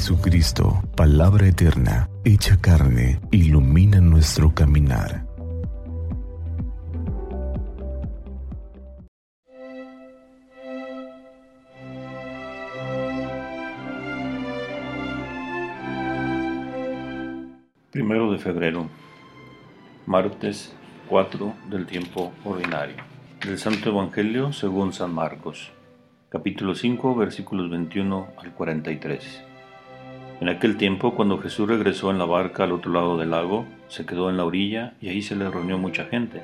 Jesucristo, palabra eterna, hecha carne, ilumina nuestro caminar. Primero de febrero, martes 4 del tiempo ordinario. Del Santo Evangelio según San Marcos, capítulo 5, versículos 21 al 43. En aquel tiempo, cuando Jesús regresó en la barca al otro lado del lago, se quedó en la orilla y ahí se le reunió mucha gente.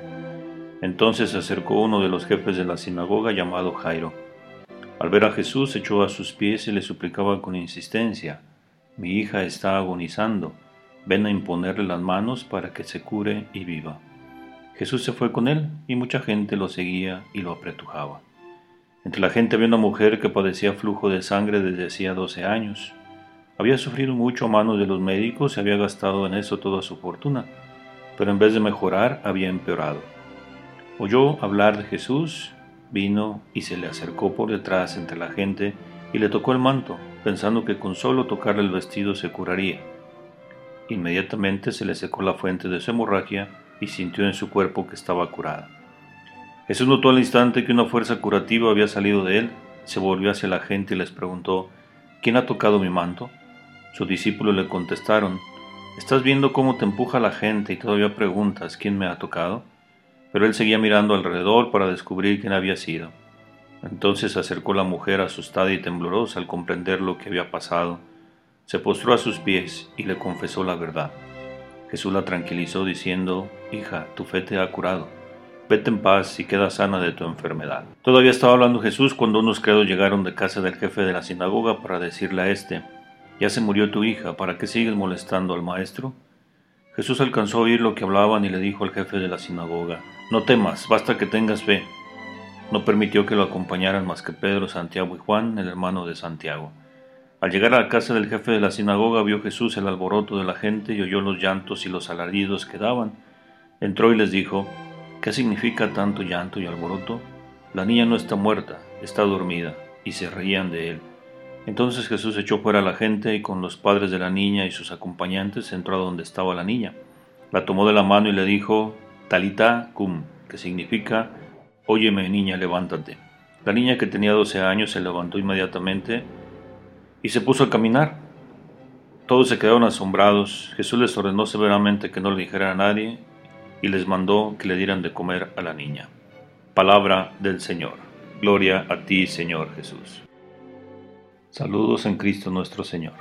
Entonces se acercó uno de los jefes de la sinagoga llamado Jairo. Al ver a Jesús, echó a sus pies y le suplicaba con insistencia, Mi hija está agonizando ven a imponerle las manos para que se cure y viva. Jesús se fue con él y mucha gente lo seguía y lo apretujaba. Entre la gente había una mujer que padecía flujo de sangre desde hacía doce años. Había sufrido mucho a manos de los médicos y había gastado en eso toda su fortuna, pero en vez de mejorar había empeorado. Oyó hablar de Jesús, vino y se le acercó por detrás entre la gente y le tocó el manto, pensando que con solo tocarle el vestido se curaría. Inmediatamente se le secó la fuente de su hemorragia y sintió en su cuerpo que estaba curada. Jesús notó al instante que una fuerza curativa había salido de él, se volvió hacia la gente y les preguntó, ¿quién ha tocado mi manto? Sus discípulos le contestaron, ¿estás viendo cómo te empuja la gente y todavía preguntas quién me ha tocado? Pero él seguía mirando alrededor para descubrir quién había sido. Entonces se acercó la mujer asustada y temblorosa al comprender lo que había pasado se postró a sus pies y le confesó la verdad. Jesús la tranquilizó diciendo, Hija, tu fe te ha curado. Vete en paz y queda sana de tu enfermedad. Todavía estaba hablando Jesús cuando unos criados llegaron de casa del jefe de la sinagoga para decirle a éste, Ya se murió tu hija, ¿para qué sigues molestando al maestro? Jesús alcanzó a oír lo que hablaban y le dijo al jefe de la sinagoga, No temas, basta que tengas fe. No permitió que lo acompañaran más que Pedro, Santiago y Juan, el hermano de Santiago. Al llegar a la casa del jefe de la sinagoga vio Jesús el alboroto de la gente y oyó los llantos y los alaridos que daban. Entró y les dijo, ¿qué significa tanto llanto y alboroto? La niña no está muerta, está dormida, y se reían de él. Entonces Jesús echó fuera a la gente y con los padres de la niña y sus acompañantes entró a donde estaba la niña. La tomó de la mano y le dijo, Talita cum, que significa, Óyeme niña, levántate. La niña que tenía doce años se levantó inmediatamente y se puso a caminar. Todos se quedaron asombrados. Jesús les ordenó severamente que no le dijera a nadie y les mandó que le dieran de comer a la niña. Palabra del Señor. Gloria a ti, Señor Jesús. Saludos en Cristo nuestro Señor.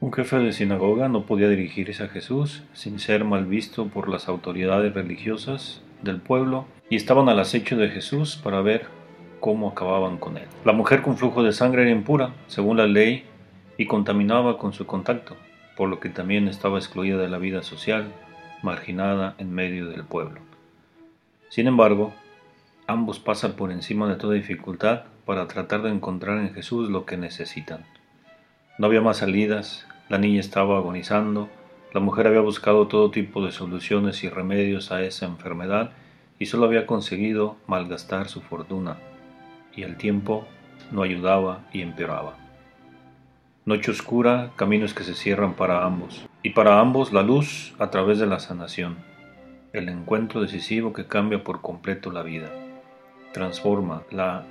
Un jefe de sinagoga no podía dirigirse a Jesús sin ser mal visto por las autoridades religiosas del pueblo y estaban al acecho de Jesús para ver cómo acababan con él. La mujer con flujo de sangre era impura, según la ley y contaminaba con su contacto, por lo que también estaba excluida de la vida social, marginada en medio del pueblo. Sin embargo, ambos pasan por encima de toda dificultad para tratar de encontrar en Jesús lo que necesitan. No había más salidas, la niña estaba agonizando, la mujer había buscado todo tipo de soluciones y remedios a esa enfermedad y solo había conseguido malgastar su fortuna, y el tiempo no ayudaba y empeoraba. Noche oscura, caminos que se cierran para ambos, y para ambos la luz a través de la sanación, el encuentro decisivo que cambia por completo la vida, transforma la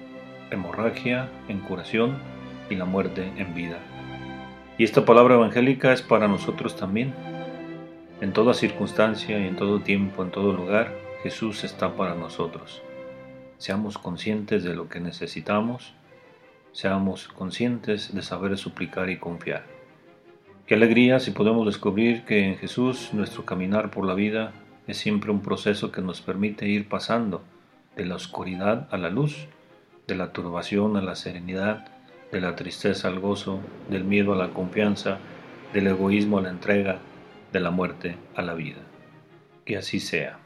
hemorragia en curación y la muerte en vida. Y esta palabra evangélica es para nosotros también. En toda circunstancia y en todo tiempo, en todo lugar, Jesús está para nosotros. Seamos conscientes de lo que necesitamos seamos conscientes de saber suplicar y confiar. Qué alegría si podemos descubrir que en Jesús nuestro caminar por la vida es siempre un proceso que nos permite ir pasando de la oscuridad a la luz, de la turbación a la serenidad, de la tristeza al gozo, del miedo a la confianza, del egoísmo a la entrega, de la muerte a la vida. Que así sea.